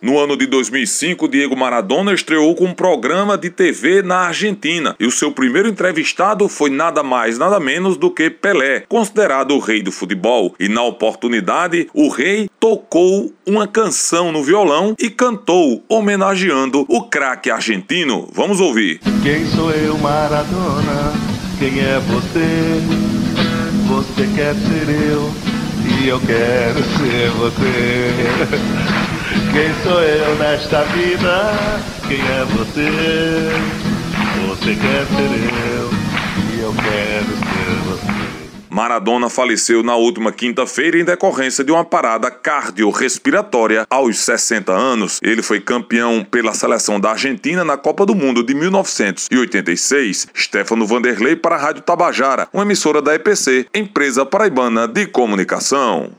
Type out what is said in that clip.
No ano de 2005, Diego Maradona estreou com um programa de TV na Argentina e o seu primeiro entrevistado foi nada mais, nada menos do que Pelé, considerado o rei do futebol. E na oportunidade, o rei tocou uma canção no violão e cantou, homenageando o craque argentino. Vamos ouvir. Quem sou eu, Maradona? Quem é você? Você quer ser eu e eu quero ser você. Quem sou eu nesta vida? Quem é você? Você quer ser eu e eu quero ser você. Maradona faleceu na última quinta-feira em decorrência de uma parada cardiorrespiratória aos 60 anos. Ele foi campeão pela seleção da Argentina na Copa do Mundo de 1986. Stefano Vanderlei para a Rádio Tabajara, uma emissora da EPC, empresa paraibana de comunicação.